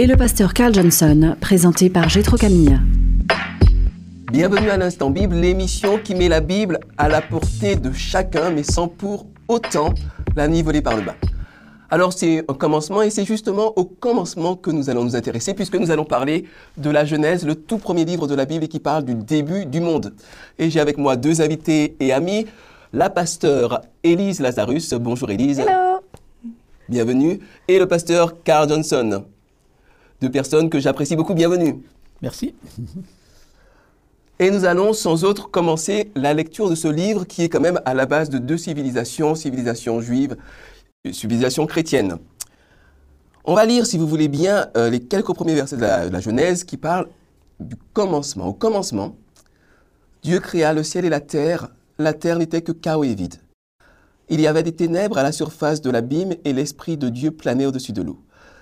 et le pasteur Carl Johnson, présenté par Gétro Camille. Bienvenue à l'Instant Bible, l'émission qui met la Bible à la portée de chacun, mais sans pour autant la niveler par le bas. Alors c'est un commencement et c'est justement au commencement que nous allons nous intéresser puisque nous allons parler de la Genèse, le tout premier livre de la Bible qui parle du début du monde. Et j'ai avec moi deux invités et amis, la pasteur Élise Lazarus. Bonjour Élise. Hello. Bienvenue. Et le pasteur Carl Johnson. Deux personnes que j'apprécie beaucoup. Bienvenue. Merci. Et nous allons sans autre commencer la lecture de ce livre qui est quand même à la base de deux civilisations, civilisation juive et civilisation chrétienne. On va lire, si vous voulez bien, euh, les quelques premiers versets de la, de la Genèse qui parlent du commencement. Au commencement, Dieu créa le ciel et la terre. La terre n'était que chaos et vide. Il y avait des ténèbres à la surface de l'abîme et l'Esprit de Dieu planait au-dessus de l'eau.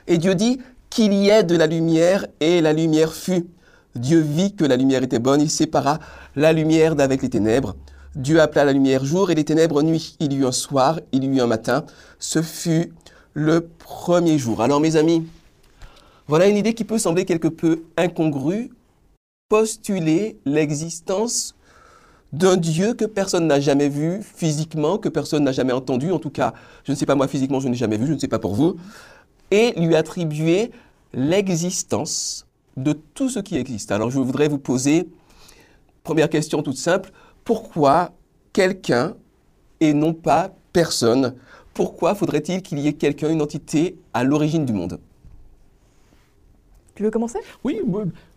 Et Dieu dit qu'il y ait de la lumière et la lumière fut. Dieu vit que la lumière était bonne, il sépara la lumière d'avec les ténèbres. Dieu appela la lumière jour et les ténèbres nuit. Il y eut un soir, il y eut un matin. Ce fut le premier jour. Alors mes amis, voilà une idée qui peut sembler quelque peu incongrue. Postuler l'existence d'un Dieu que personne n'a jamais vu physiquement, que personne n'a jamais entendu, en tout cas, je ne sais pas moi physiquement, je n'ai jamais vu, je ne sais pas pour vous, et lui attribuer l'existence de tout ce qui existe. Alors je voudrais vous poser, première question toute simple, pourquoi quelqu'un et non pas personne? Pourquoi faudrait-il qu'il y ait quelqu'un, une entité à l'origine du monde? Tu veux commencer? Oui,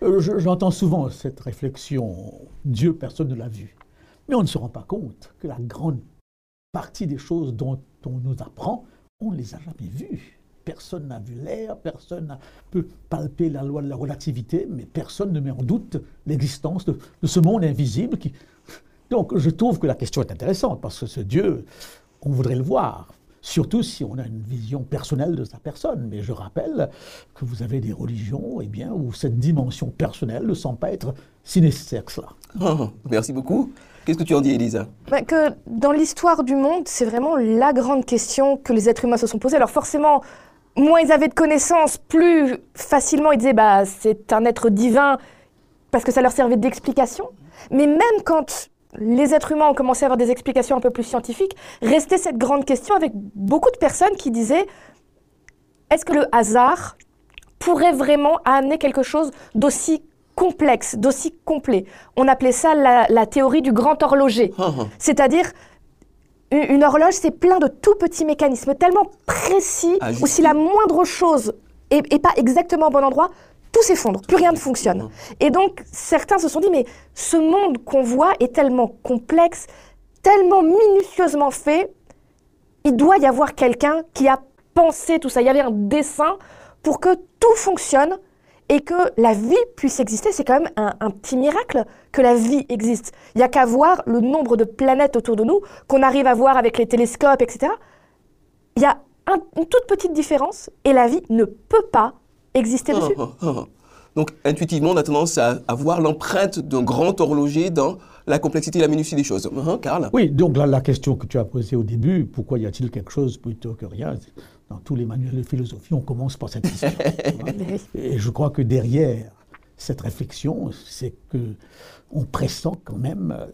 euh, je- j'entends souvent cette réflexion. Dieu, personne ne l'a vu. Mais on ne se rend pas compte que la grande partie des choses dont on nous apprend, on ne les a jamais vues. Personne n'a vu l'air, personne ne peut palper la loi de la relativité, mais personne ne met en doute l'existence de, de ce monde invisible. Qui... Donc je trouve que la question est intéressante, parce que ce Dieu, on voudrait le voir. Surtout si on a une vision personnelle de sa personne. Mais je rappelle que vous avez des religions eh bien, où cette dimension personnelle ne semble pas être si nécessaire que cela. Oh, Merci beaucoup. Qu'est-ce que tu en dis, Elisa? Bah, Que dans l'histoire du monde, c'est vraiment la grande question que les êtres humains se sont posés. Alors forcément, moins ils avaient de connaissances, plus facilement ils disaient bah c'est un être divin parce que ça leur servait d'explication. Mais même quand les êtres humains ont commencé à avoir des explications un peu plus scientifiques, restait cette grande question avec beaucoup de personnes qui disaient est-ce que le hasard pourrait vraiment amener quelque chose d'aussi complexe, d'aussi complet? On appelait ça la, la théorie du grand horloger. Oh, oh. C'est-à-dire, une, horloge, c'est plein de tout petits mécanismes tellement précis, Ajustés. où si la moindre chose est, pas exactement au bon endroit, tout s'effondre, plus rien ne fonctionne. Et donc, certains se sont dit, mais ce monde qu'on voit est tellement complexe, tellement minutieusement fait, il doit y avoir quelqu'un qui a pensé tout ça. Il y avait un dessin pour que tout fonctionne et que la vie puisse exister. C'est quand même un, un petit miracle que la vie existe. Il n'y a qu'à voir le nombre de planètes autour de nous qu'on arrive à voir avec les télescopes, etc. Il y a un- une toute petite différence et la vie ne peut pas exister dessus. Oh, oh, oh. Donc, intuitivement, on a tendance à, à voir l'empreinte d'un grand horloger dans la complexité et la minutie des choses. Hein, Karl? Oui, donc là, la question que tu as posée au début, pourquoi y a-t-il quelque chose plutôt que rien? Dans tous les manuels de philosophie, on commence par cette question. Et je crois que derrière cette réflexion, c'est que on pressent quand même euh,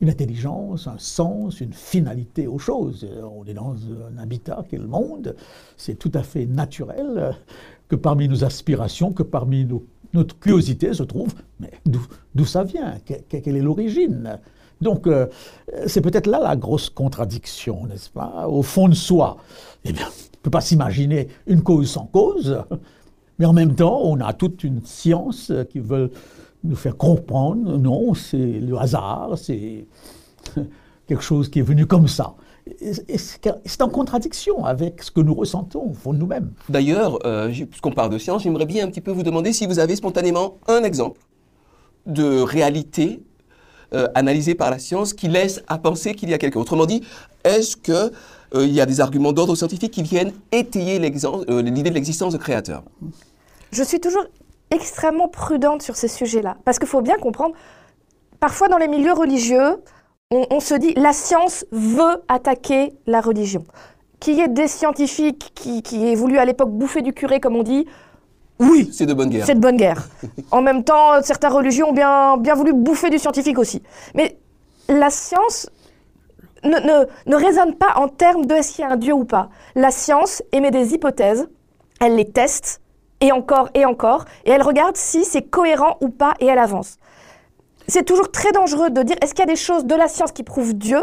une intelligence, un sens, une finalité aux choses. On est dans un habitat qui est le monde. C'est tout à fait naturel euh, que parmi nos aspirations, que parmi nos- notre curiosité se trouve, mais d'où ça vient? Que- que- Quelle est l'origine? Donc, euh, c'est peut-être là la grosse contradiction, n'est-ce pas? Au fond de soi, eh bien, on ne peut pas s'imaginer une cause sans cause, mais en même temps, on a toute une science euh, qui veut nous faire comprendre, non, c'est le hasard, c'est quelque chose qui est venu comme ça. c'est en contradiction avec ce que nous ressentons au fond de nous-mêmes. D'ailleurs, euh, puisqu'on parle de science, j'aimerais bien un petit peu vous demander si vous avez spontanément un exemple de réalité euh, par la science qui laisse à penser qu'il y a quelqu'un. Autrement dit, est-ce qu'il euh, y a des arguments d'ordre scientifique qui viennent étayer l'idée de l'existence de créateur Je suis toujours extrêmement prudente sur ces sujets-là, parce qu'il faut bien comprendre, parfois dans les milieux religieux, on, se dit la science veut attaquer la religion. Qu'il y ait des scientifiques qui aient voulu à l'époque bouffer du curé, comme on dit, oui. C'est de bonne guerre. C'est de bonne guerre. en même temps, certaines religions ont bien, bien voulu bouffer du scientifique aussi. Mais la science ne, ne, ne raisonne pas en termes de est-ce qu'il y a un Dieu ou pas. La science émet des hypothèses, elle les teste, et encore et encore, et elle regarde si c'est cohérent ou pas, et elle avance c'est toujours très dangereux de dire est-ce qu'il y a des choses de la science qui prouvent Dieu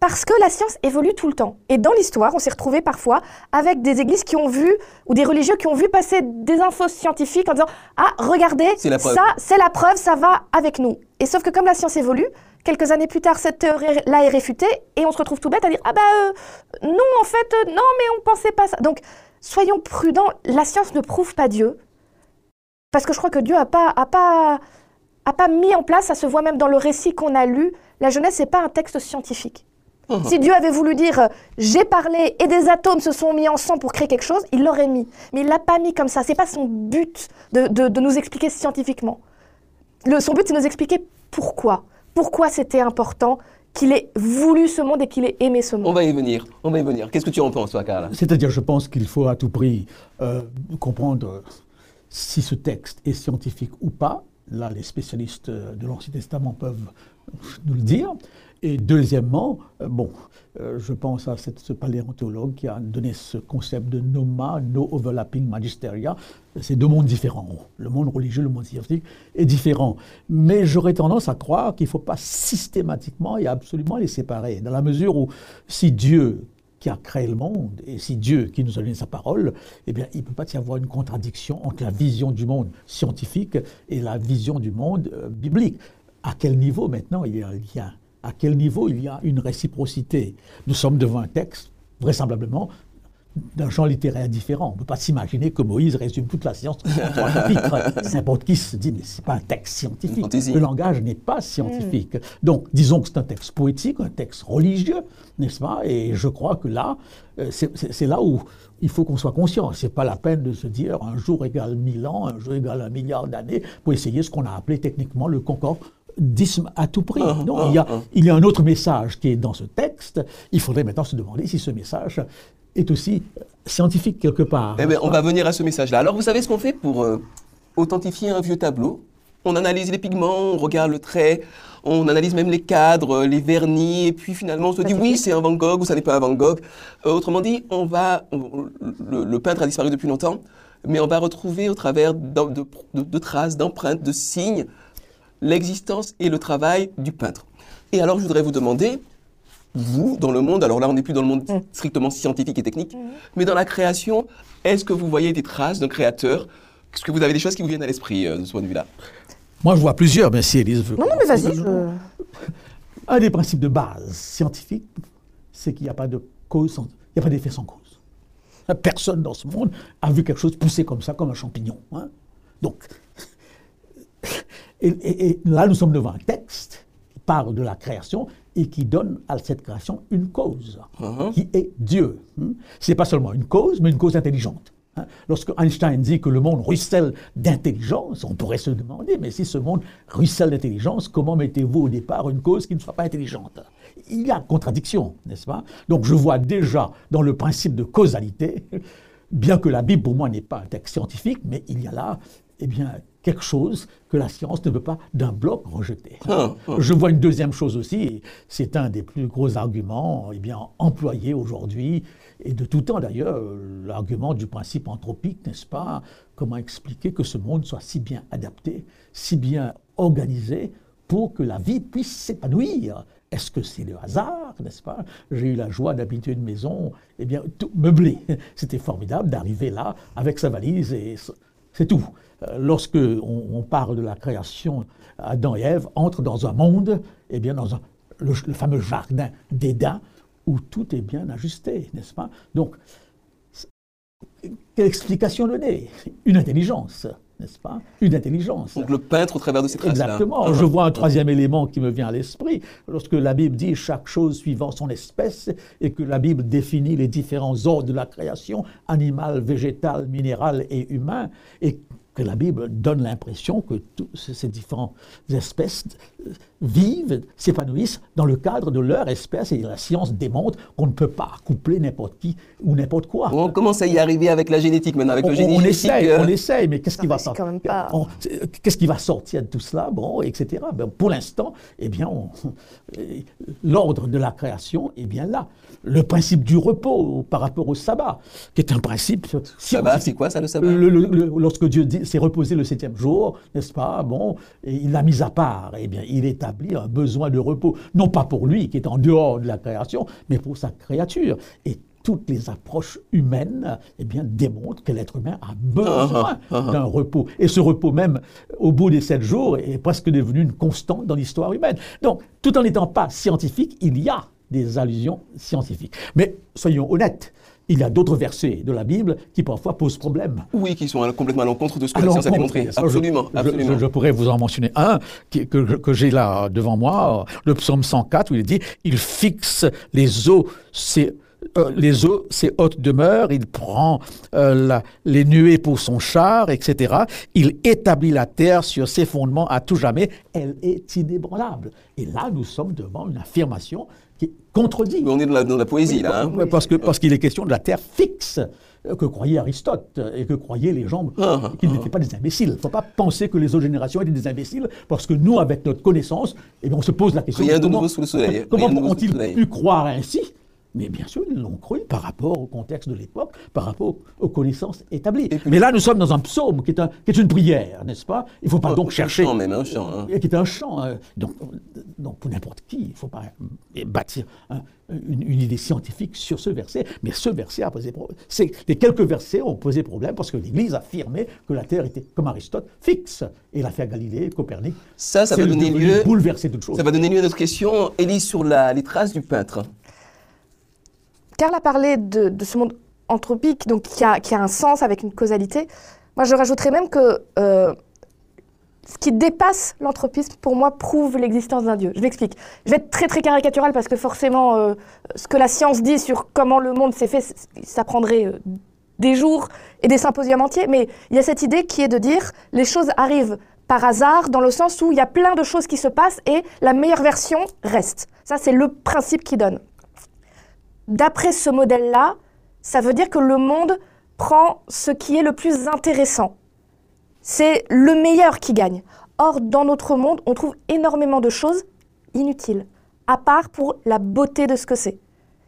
parce que la science évolue tout le temps. Et dans l'histoire, on s'est retrouvé parfois avec des églises qui ont vu, ou des religieux qui ont vu passer des infos scientifiques en disant Ah, regardez, ça, c'est la preuve, ça va avec nous. Et sauf que comme la science évolue, quelques années plus tard, cette théorie-là est réfutée, et on se retrouve tout bête à dire Ah, bah, euh, non, en fait, euh, non, mais on pensait pas ça. Donc, soyons prudents, la science ne prouve pas Dieu. Parce que je crois que Dieu n'a pas, a pas a pas mis en place, ça se voit même dans le récit qu'on a lu, la Genèse, n'est pas un texte scientifique. Si Dieu avait voulu dire j'ai parlé et des atomes se sont mis ensemble pour créer quelque chose, il l'aurait mis. Mais il l'a pas mis comme ça. C'est pas son but de, nous expliquer scientifiquement. Le, son but, c'est de nous expliquer pourquoi. Pourquoi c'était important qu'il ait voulu ce monde et qu'il ait aimé ce monde. On va y venir. On va y venir. Qu'est-ce que tu en penses, toi, Carla C'est-à-dire, je pense qu'il faut à tout prix euh, comprendre si ce texte est scientifique ou pas, Là, les spécialistes de l'Ancien Testament peuvent nous le dire. Et deuxièmement, euh, bon, euh, je pense à ce paléontologue qui a donné ce concept de noma, no overlapping magisteria. C'est deux mondes différents. Le monde religieux, le monde scientifique est différent. Mais j'aurais tendance à croire qu'il ne faut pas systématiquement et absolument les séparer. Dans la mesure où si Dieu, qui a créé le monde, et si Dieu qui nous a donné sa parole, eh bien, il ne peut pas y avoir une contradiction entre la vision du monde scientifique et la vision du monde euh, biblique. À quel niveau maintenant il y a un lien À quel niveau il y a une réciprocité? Nous sommes devant un texte, vraisemblablement, d'un genre littéraire différent. On ne peut pas s'imaginer que Moïse résume toute la science en trois chapitres. N'importe qui se dit, mais ce n'est pas un texte scientifique. Le langage n'est pas scientifique. Mm. Donc, disons que c'est un texte poétique, un texte religieux, n'est-ce pas? Et je crois que là, euh, c'est là où il faut qu'on soit conscient. Ce n'est pas la peine de se dire un jour égale mille ans, un jour égale un milliard d'années, pour essayer ce qu'on a appelé techniquement le concordisme à tout prix. Ah, non, ah, il, y a, ah. il y a un autre message qui est dans ce texte. Il faudrait maintenant se demander si ce message est aussi scientifique quelque part. Eh ben, on va venir à ce message-là. Alors vous savez ce qu'on fait pour euh, authentifier un vieux tableau? On analyse les pigments, on regarde le trait, on analyse même les cadres, les vernis, et puis finalement on se dit oui c'est un Van Gogh ou ça n'est pas un Van Gogh. Euh, autrement dit, on va, le, peintre a disparu depuis longtemps, mais on va retrouver au travers de, de traces, d'empreintes, de signes, l'existence et le travail du peintre. Et alors je voudrais vous demander, vous, dans le monde, alors là on n'est plus dans le monde mm. strictement scientifique et technique, mm. mais dans la création, est-ce que vous voyez des traces d'un créateur? Est-ce que vous avez des choses qui vous viennent à l'esprit euh, de ce point de vue-là? Moi je vois plusieurs, mais si Elise veut. Non, non, mais vas-y. Un des principes de base scientifiques, c'est qu'il n'y a pas de cause, il n'y a pas d'effet sans cause. Personne dans ce monde a vu quelque chose pousser comme ça, comme un champignon. Hein. Donc, et, là nous sommes devant un texte qui parle de la création et qui donne à cette création une cause, uh-huh. qui est Dieu. Hmm? Ce n'est pas seulement une cause, mais une cause intelligente. Hein? Lorsque Einstein dit que le monde ruisselle d'intelligence, on pourrait se demander, mais si ce monde ruisselle d'intelligence, comment mettez-vous au départ une cause qui ne soit pas intelligente? Il y a contradiction, n'est-ce pas? Donc je vois déjà dans le principe de causalité, bien que la Bible pour moi n'est pas un texte scientifique, mais il y a là eh bien, quelque chose que la science ne veut pas d'un bloc rejeter. Ah, ah. Je vois une deuxième chose aussi, c'est un des plus gros arguments eh bien, employés aujourd'hui, et de tout temps d'ailleurs, l'argument du principe anthropique, n'est-ce pas? Comment expliquer que ce monde soit si bien adapté, si bien organisé pour que la vie puisse s'épanouir? Est-ce que c'est le hasard, n'est-ce pas? J'ai eu la joie d'habiter une maison, eh bien, tout meublée. C'était formidable d'arriver là avec sa valise et c'est tout. Euh, lorsque on, parle de la création, Adam et Ève entrent dans un monde, eh bien dans le, fameux jardin d'Éden, où tout est bien ajusté, n'est-ce pas? Donc, quelle explication donner? Une intelligence, n'est-ce pas Une intelligence. Donc le peintre au travers de ces traces Exactement. Je vois un troisième élément qui me vient à l'esprit. Lorsque la Bible dit chaque chose suivant son espèce et que la Bible définit les différents ordres de la création, animal, végétal, minéral et humain, et que la Bible donne l'impression que toutes ces différentes espèces vivent, s'épanouissent dans le cadre de leur espèce et la science démontre qu'on ne peut pas coupler n'importe qui ou n'importe quoi. On commence à y arriver avec la génétique maintenant, avec on, le génétique. On essaye, euh, on essaye, mais qu'est-ce qui va sortir? Qu'est-ce qui va sortir de tout cela? Bon, etc. Ben, pour l'instant, eh bien, l'ordre de la création est bien là. Le principe du repos par rapport au sabbat, qui est un principe. Sabbat, c'est quoi ça le sabbat? Lorsque Dieu s'est reposé le septième jour, n'est-ce pas? Bon, et il l'a mis à part. Eh bien, il établit un besoin de repos, non pas pour lui qui est en dehors de la création, mais pour sa créature. Et toutes les approches humaines eh bien, démontrent que l'être humain a besoin ah, ah, ah, d'un repos. Et ce repos même, au bout des sept jours, est presque devenu une constante dans l'histoire humaine. Donc, tout en n'étant pas scientifique, il y a des allusions scientifiques. Mais soyons honnêtes, il y a d'autres versets de la Bible qui parfois posent problème. Oui, qui sont complètement à l'encontre de ce que la science a démontré. Absolument. Je, absolument. Je, pourrais vous en mentionner un que, que, j'ai là devant moi, le psaume 104, où il dit Il fixe les eaux, c'est. Euh, les eaux, ses hautes demeures, il prend euh, les nuées pour son char, etc. Il établit la terre sur ses fondements à tout jamais. Elle est inébranlable. Et là, nous sommes devant une affirmation qui contredit. on est dans la, poésie, là. Hein. parce qu'il parce qu'il est question de la terre fixe que croyait Aristote et que croyaient les gens ah, ah, qu'ils n'étaient pas des imbéciles. Il ne faut pas penser que les autres générations étaient des imbéciles, parce que nous, avec notre connaissance, eh bien, on se pose la question Rien de comment, sous le soleil. Comment ont-ils pu croire ainsi mais bien sûr, ils l'ont cru par rapport au contexte de l'époque, par rapport aux connaissances établies. Mais là, nous sommes dans un psaume qui est, un, qui est une prière, n'est-ce pas? Il ne faut pas oh, donc chercher. Un chant même, un chant. Hein. Qui est un chant. Hein. Donc, donc, pour n'importe qui, il ne faut pas bâtir une, une, idée scientifique sur ce verset. Mais ce verset a posé problème. Les quelques versets ont posé problème parce que l'Église affirmait que la Terre était, comme Aristote, fixe. Et l'affaire Galilée, Copernic. Ça, ça va donner lieu. Bouleverser toute chose. Ça va donner lieu à notre question, Élise, sur la, les traces du peintre. Karl a parlé de, ce monde anthropique, donc qui a, un sens avec une causalité. Moi, je rajouterais même que euh, ce qui dépasse l'anthropisme, pour moi, prouve l'existence d'un Dieu. Je m'explique. Je vais être très très caricatural parce que forcément, euh, ce que la science dit sur comment le monde s'est fait, ça prendrait euh, des jours et des symposiums entiers. Mais il y a cette idée qui est de dire les choses arrivent par hasard, dans le sens où il y a plein de choses qui se passent et la meilleure version reste. Ça, c'est le principe qui donne d'après ce modèle-là, ça veut dire que le monde prend ce qui est le plus intéressant. C'est le meilleur qui gagne. Or, dans notre monde, on trouve énormément de choses inutiles, à part pour la beauté de ce que c'est.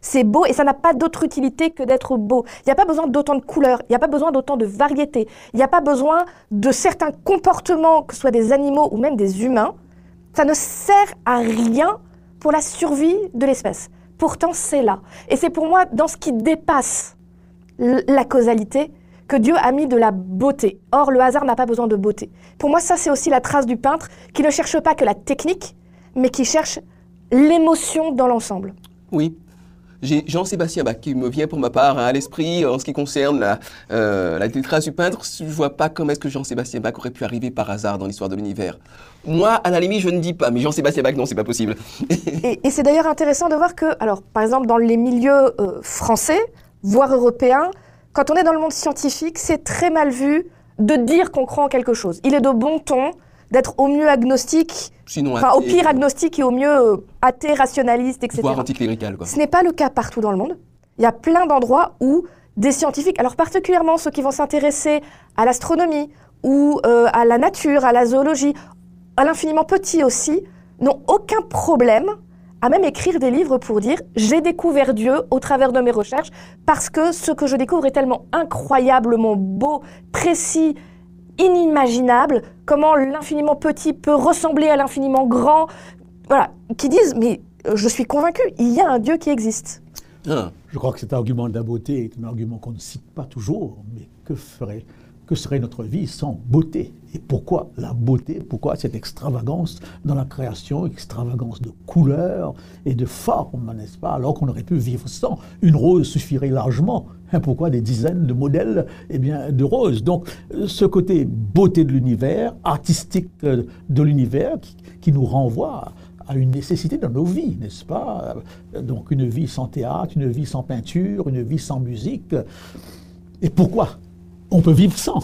C'est beau et ça n'a pas d'autre utilité que d'être beau. Il n'y a pas besoin d'autant de couleurs, il n'y a pas besoin d'autant de variété, il n'y a pas besoin de certains comportements, que ce soit des animaux ou même des humains. Ça ne sert à rien pour la survie de l'espèce. Pourtant, c'est là. Et c'est pour moi, dans ce qui dépasse la causalité, que Dieu a mis de la beauté. Or, le hasard n'a pas besoin de beauté. Pour moi, ça, c'est aussi la trace du peintre qui ne cherche pas que la technique, mais qui cherche l'émotion dans l'ensemble. Oui, j'ai Jean-Sébastien Bach qui me vient pour ma part à l'esprit en ce qui concerne la, euh, la trace du peintre. Je ne vois pas comment est-ce que Jean-Sébastien Bach aurait pu arriver par hasard dans l'histoire de l'univers. Moi, à la limite, je ne dis pas, mais Jean-Sébastien Bach, non, c'est pas possible. et, c'est d'ailleurs intéressant de voir que, alors, par exemple, dans les milieux euh, français, voire européens, quand on est dans le monde scientifique, c'est très mal vu de dire qu'on croit en quelque chose. Il est de bon ton d'être au mieux agnostique, enfin, au pire agnostique et au mieux euh, athée, rationaliste, etc. Voire anticlérical. Quoi. Ce n'est pas le cas partout dans le monde. Il y a plein d'endroits où des scientifiques, alors particulièrement ceux qui vont s'intéresser à l'astronomie ou euh, à la nature, à la zoologie, à l'infiniment petit aussi, n'ont aucun problème à même écrire des livres pour dire j'ai découvert Dieu au travers de mes recherches parce que ce que je découvre est tellement incroyablement beau, précis inimaginable, comment l'infiniment petit peut ressembler à l'infiniment grand, voilà, qui disent, mais je suis convaincu, il y a un Dieu qui existe. Ah. Je crois que cet argument de la beauté est un argument qu'on ne cite pas toujours, mais que ferait que serait notre vie sans beauté Et pourquoi la beauté? Pourquoi cette extravagance dans la création, extravagance de couleurs et de formes, n'est-ce pas Alors qu'on aurait pu vivre sans? Une rose suffirait largement. Hein, pourquoi des dizaines de modèles eh bien, de roses? Donc ce côté beauté de l'univers, artistique euh, de l'univers, qui, qui nous renvoie à une nécessité dans nos vies, n'est-ce pas? Donc une vie sans théâtre, une vie sans peinture, une vie sans musique. Et pourquoi on peut vivre sans.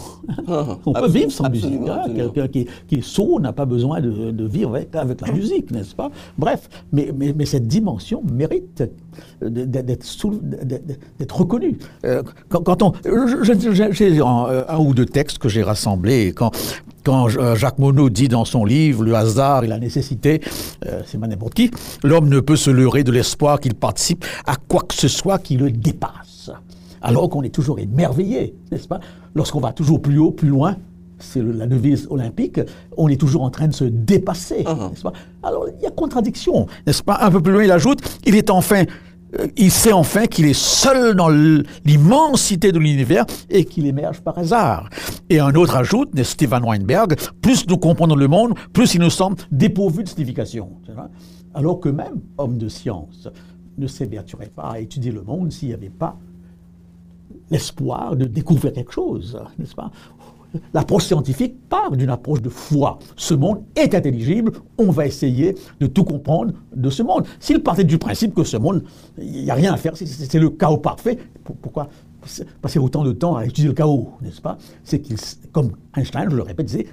Ah, on peut vivre sans musique. hein. Quelqu'un qui, qui est sourd n'a pas besoin de, de vivre avec, avec la musique, n'est-ce pas? Bref, mais, mais, mais cette dimension mérite d'être reconnue. Euh, Quand, quand on, j'ai un, un ou deux textes que j'ai rassemblés. Quand, quand euh, Jacques Monod dit dans son livre Le hasard et la nécessité, euh, c'est pas n'importe qui, l'homme ne peut se leurrer de l'espoir qu'il participe à quoi que ce soit qui le dépasse alors qu'on est toujours émerveillé, n'est-ce pas? Lorsqu'on va toujours plus haut, plus loin, c'est la devise olympique, on est toujours en train de se dépasser, Uh-huh. n'est-ce pas? Alors il y a contradiction, n'est-ce pas? Un peu plus loin, il ajoute, il est enfin, euh, il sait enfin qu'il est seul dans l'immensité de l'univers et qu'il émerge par hasard. Et un autre ajoute, Stephen Weinberg, plus nous comprenons le monde, plus il nous semble dépourvu de signification. Alors que même homme de science ne s'évertuerait pas à étudier le monde s'il n'y avait pas l'espoir de découvrir quelque chose, n'est-ce pas? L'approche scientifique part d'une approche de foi. Ce monde est intelligible, on va essayer de tout comprendre de ce monde. S'il partait du principe que ce monde, il n'y a rien à faire, c'est- le chaos parfait, pour- pourquoi passer autant de temps à étudier le chaos, n'est-ce pas? C'est qu'il, comme Einstein, je le répète, disait,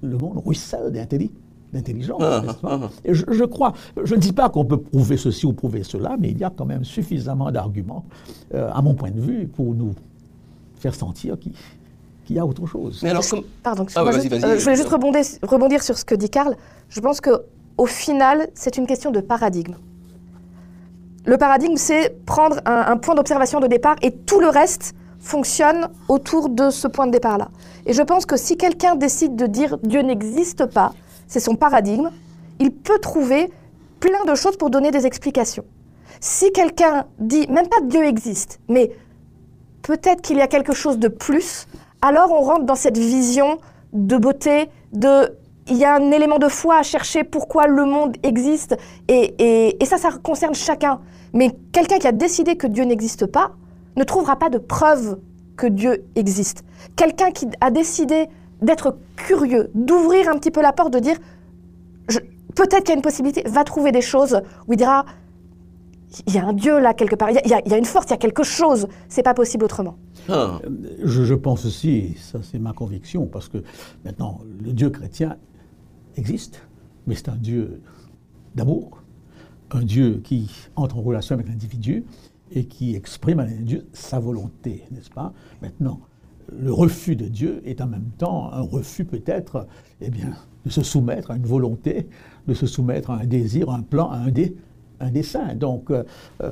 le monde ruisselle d'intelli- d'intelligence, Ah, n'est-ce pas ah, ah. et je, je crois, je ne dis pas qu'on peut prouver ceci ou prouver cela, mais il y a quand même suffisamment d'arguments, euh, à mon point de vue, pour nous faire sentir qu'il y a autre chose. Mais alors, comme... Pardon, Ah, euh, je voulais juste rebondir, rebondir sur ce que dit Karl. Je pense que au final, c'est une question de paradigme. Le paradigme, c'est prendre un, un point d'observation de départ et tout le reste fonctionne autour de ce point de départ-là. Et je pense que si quelqu'un décide de dire Dieu n'existe pas, c'est son paradigme, il peut trouver plein de choses pour donner des explications. Si quelqu'un dit, même pas Dieu existe, mais peut-être qu'il y a quelque chose de plus, alors on rentre dans cette vision de beauté, de il y a un élément de foi à chercher pourquoi le monde existe, et, et- ça, ça concerne chacun. Mais quelqu'un qui a décidé que Dieu n'existe pas ne trouvera pas de preuve que Dieu existe. Quelqu'un qui a décidé d'être curieux, d'ouvrir un petit peu la porte, de dire peut-être qu'il y a une possibilité, va trouver des choses où il dira il y a un Dieu là quelque part, il y a- il y, une force, il y a quelque chose, c'est pas possible autrement. Ah, Je, je pense aussi, et ça c'est ma conviction, parce que maintenant, le Dieu chrétien existe, mais c'est un Dieu d'amour, un Dieu qui entre en relation avec l'individu et qui exprime à l'individu sa volonté, n'est-ce pas? Maintenant, le refus de Dieu est en même temps un refus peut-être eh bien, de se soumettre à une volonté, de se soumettre à un désir, à un plan, à un, dé, un dessein. Donc, euh, euh,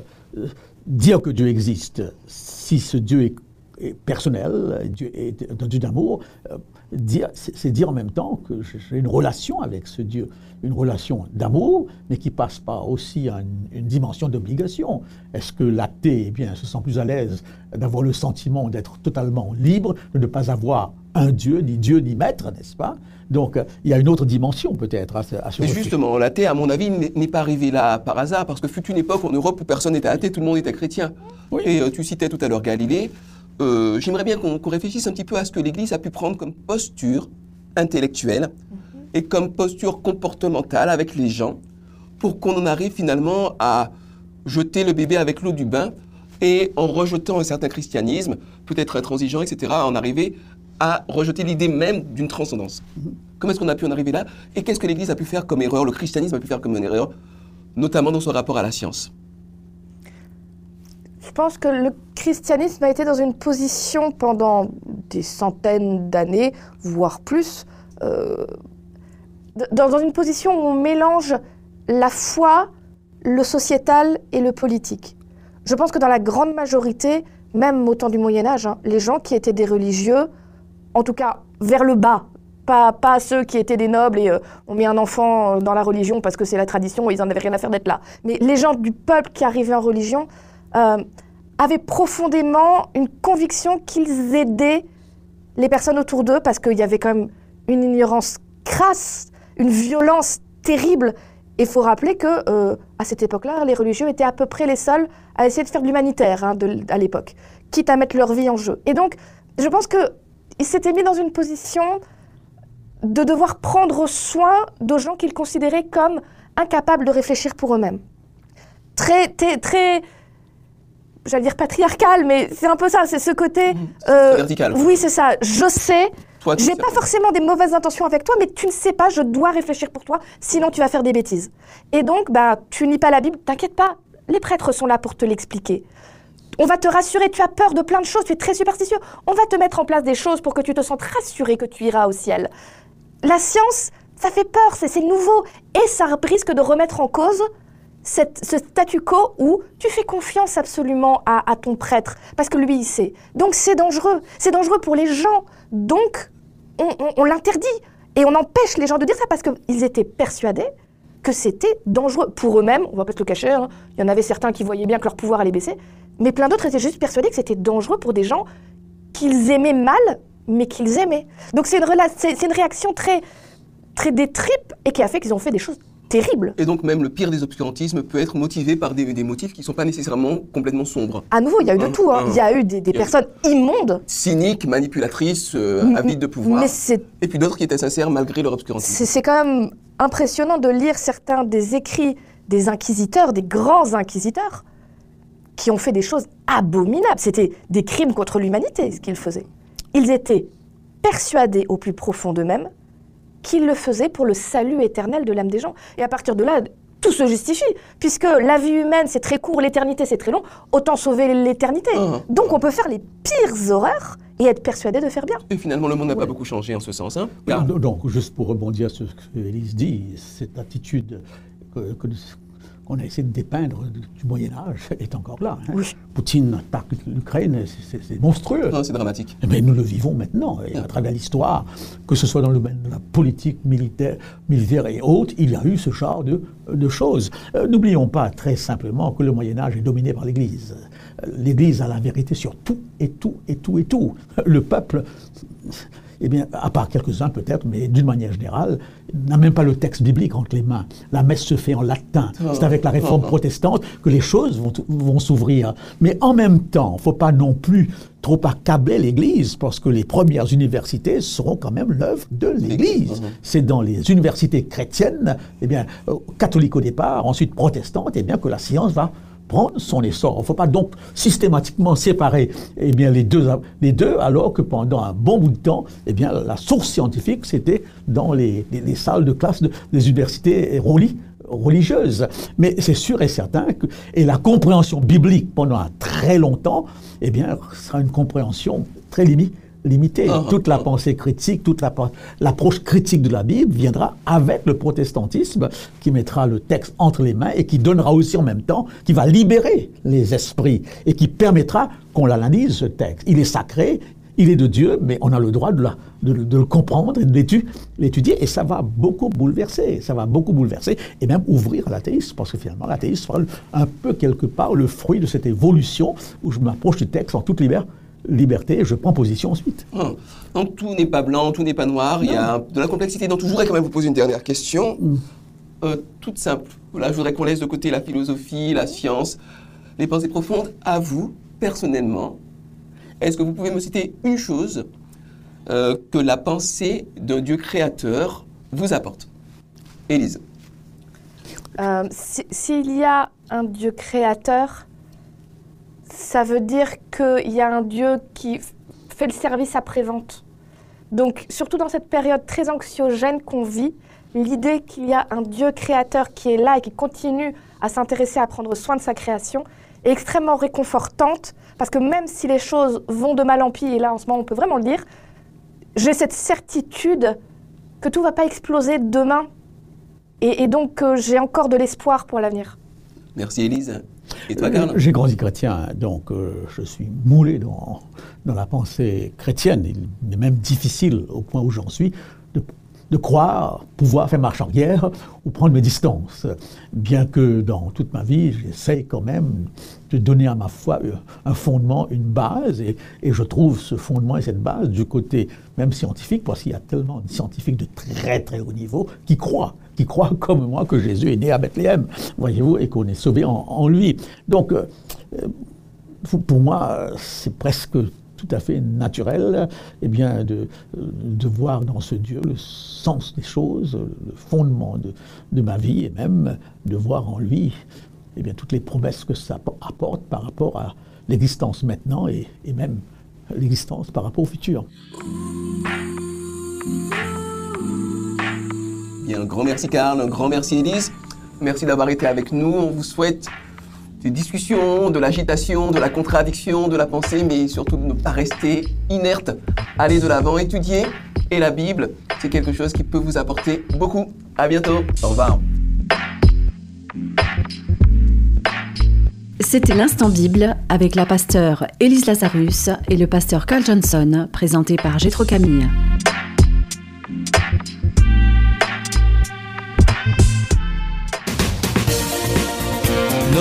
dire que Dieu existe, si ce Dieu est, est personnel, Dieu est un Dieu d'amour, euh, c'est dire en même temps que j'ai une relation avec ce Dieu, une relation d'amour, mais qui passe pas aussi à une, une dimension d'obligation. Est-ce que l'athée eh bien, se sent plus à l'aise d'avoir le sentiment d'être totalement libre, de ne pas avoir un Dieu, ni Dieu, ni maître, n'est-ce pas? Donc, euh, il y a une autre dimension peut-être à ce, à ce Mais justement, l'athée, à mon avis, n'est n'est pas arrivé là par hasard, parce que fut une époque en Europe où personne n'était athée, tout le monde était chrétien. Oui. Et euh, tu citais tout à l'heure Galilée. Euh, J'aimerais bien qu'on réfléchisse un petit peu à ce que l'Église a pu prendre comme posture intellectuelle et comme posture comportementale avec les gens, pour qu'on en arrive finalement à jeter le bébé avec l'eau du bain et en rejetant un certain christianisme, peut-être intransigeant, etc., en arriver à rejeter l'idée même d'une transcendance. Comment est-ce qu'on a pu en arriver là Et qu'est-ce que l'Église a pu faire comme erreur, le christianisme a pu faire comme une erreur, notamment dans son rapport à la science? Je pense que le christianisme a été dans une position pendant des centaines d'années, voire plus, euh, dans, une position où on mélange la foi, le sociétal et le politique. Je pense que dans la grande majorité, même au temps du Moyen Âge, hein, les gens qui étaient des religieux, en tout cas vers le bas, pas, pas ceux qui étaient des nobles et euh, ont mis un enfant euh, dans la religion parce que c'est la tradition et ils n'en avaient rien à faire d'être là, mais les gens du peuple qui arrivaient en religion, euh, avaient profondément une conviction qu'ils aidaient les personnes autour d'eux parce qu'il y avait quand même une ignorance crasse, une violence terrible. Et il faut rappeler que euh, à cette époque-là, les religieux étaient à peu près les seuls à essayer de faire de l'humanitaire hein, à l'époque, quitte à mettre leur vie en jeu. Et donc, je pense qu'ils s'étaient mis dans une position de devoir prendre soin de gens qu'ils considéraient comme incapables de réfléchir pour eux-mêmes. Très, très, j'allais dire patriarcal, mais c'est un peu ça, c'est ce côté. euh, vertical. Oui, c'est ça. Je sais. J'ai pas forcément des mauvaises intentions avec toi, mais tu ne sais pas, je dois réfléchir pour toi, sinon tu vas faire des bêtises. Et donc, bah, tu lis pas la Bible, t'inquiète pas, les prêtres sont là pour te l'expliquer. On va te rassurer, tu as peur de plein de choses, tu es très superstitieux. On va te mettre en place des choses pour que tu te sentes rassuré que tu iras au ciel. La science, ça fait peur, c'est c'est nouveau, et ça risque de remettre en cause ce statu quo où tu fais confiance absolument à, ton prêtre, parce que lui, il sait. Donc c'est dangereux. C'est dangereux pour les gens. Donc, on, l'interdit. Et on empêche les gens de dire ça parce qu'ils étaient persuadés que c'était dangereux pour eux-mêmes. On va pas se le cacher. hein. Il y en avait certains qui voyaient bien que leur pouvoir allait baisser. Mais plein d'autres étaient juste persuadés que c'était dangereux pour des gens qu'ils aimaient mal, mais qu'ils aimaient. Donc c'est une, réaction très, très et qui a fait qu'ils ont fait des choses Et donc même le pire des obscurantismes peut être motivé par des, des motifs qui ne sont pas nécessairement complètement sombres. À nouveau, il y a eu de Hum, tout. hein. hum. Il y a eu des, eu- personnes immondes. Cyniques, manipulatrices, euh, avides de pouvoir. Mais Et puis d'autres qui étaient sincères malgré leur obscurantisme. C'est c'est quand même impressionnant de lire certains des écrits des inquisiteurs, des grands inquisiteurs, qui ont fait des choses abominables. C'était des crimes contre l'humanité, ce qu'ils faisaient. Ils étaient persuadés au plus profond d'eux-mêmes qu'ils le faisaient pour le salut éternel de l'âme des gens. Et à partir de là, tout se justifie, puisque la vie humaine, c'est très court, l'éternité, c'est très long, autant sauver l'éternité. Ah. Donc on peut faire les pires horreurs et être persuadé de faire bien. Et finalement, le monde n'a pas beaucoup changé en ce sens. Hein Car- donc, donc, juste pour rebondir sur ce que Élise dit, cette attitude que- que- qu'on a essayé de dépeindre du Moyen Âge est encore là. hein. Oui. Poutine attaque l'Ukraine, c'est- monstrueux. Non, c'est dramatique. Eh bien, nous le vivons maintenant, et à travers l'histoire, que ce soit dans le domaine de la politique militaire, militaire et autres, il y a eu ce genre de, de choses. Euh, N'oublions pas très simplement que le Moyen Âge est dominé par l'Église. L'Église a la vérité sur tout et tout et tout et tout. Le peuple, eh bien, à part quelques-uns peut-être, mais d'une manière générale, n'a même pas le texte biblique entre les mains. La messe se fait en latin. C'est avec la réforme protestante que les choses vont, vont s'ouvrir. Mais en même temps, il ne faut pas non plus trop accabler l'Église, parce que les premières universités seront quand même l'œuvre de l'Église. C'est dans les universités chrétiennes, eh bien, euh, catholiques au départ, ensuite protestantes, eh bien, que la science va prendre son essor. Il ne faut pas donc systématiquement séparer eh les, deux, alors que pendant un bon bout de temps, eh la source scientifique, c'était dans les, les- les salles de classe de- des universités reli- religieuses. Mais c'est sûr et certain que la compréhension biblique pendant un très longtemps, eh bien, sera une compréhension très limitée limitée. Ah, toute la ah. pensée critique, toute la l'approche critique de la Bible viendra avec le protestantisme qui mettra le texte entre les mains et qui donnera aussi en même temps, qui va libérer les esprits et qui permettra qu'on l'analyse ce texte. Il est sacré, il est de Dieu, mais on a le droit de, la- de le- de le comprendre et de l'étu- l'étudier et ça va beaucoup bouleverser, ça va beaucoup bouleverser et même ouvrir à l'athéisme parce que finalement l'athéisme sera un peu quelque part le fruit de cette évolution où je m'approche du texte en toute liberté liberté, je prends position ensuite. Hum. Donc tout n'est pas blanc, tout n'est pas noir, il y a de la complexité. Donc je voudrais quand même vous poser une dernière question, euh, toute simple. Voilà, je voudrais qu'on laisse de côté la philosophie, la science, les pensées profondes. À vous, personnellement, est-ce que vous pouvez me citer une chose euh, que la pensée d'un Dieu créateur vous apporte? Élise. Euh, si- S'il y a un Dieu créateur, ça veut dire qu'il y a un Dieu qui fait le service après-vente. Donc, surtout dans cette période très anxiogène qu'on vit, l'idée qu'il y a un Dieu créateur qui est là et qui continue à s'intéresser à prendre soin de sa création est extrêmement réconfortante parce que même si les choses vont de mal en pis, et là en ce moment on peut vraiment le dire, j'ai cette certitude que tout va pas exploser demain et, donc euh, j'ai encore de l'espoir pour l'avenir. Merci Élise. Et Euh, J'ai grandi chrétien, donc euh, je suis moulé dans, dans la pensée chrétienne. Il est même difficile, au point où j'en suis, de de croire pouvoir faire marche arrière ou prendre mes distances. Bien que dans toute ma vie, j'essaie quand même de donner à ma foi un fondement, une base, et, je trouve ce fondement et cette base du côté même scientifique, parce qu'il y a tellement de scientifiques de très très haut niveau qui croient, qui croient comme moi que Jésus est né à Bethléem, voyez-vous, et qu'on est sauvé en, lui. Donc, euh, pour moi, c'est presque tout à fait naturel eh bien, de, de, voir dans ce Dieu le sens des choses, le fondement de, de ma vie, et même de voir en lui eh bien, toutes les promesses que ça apporte par rapport à l'existence maintenant et, et même l'existence par rapport au futur. Un grand merci Karl, un grand merci Elise. Merci d'avoir été avec nous. On vous souhaite des discussions, de l'agitation, de la contradiction, de la pensée, mais surtout de ne pas rester inerte. Aller de l'avant, étudier. Et la Bible, c'est quelque chose qui peut vous apporter beaucoup. À bientôt. Au revoir. C'était l'instant Bible avec la pasteur Elise Lazarus et le pasteur Carl Johnson, présenté par Gétro Camille.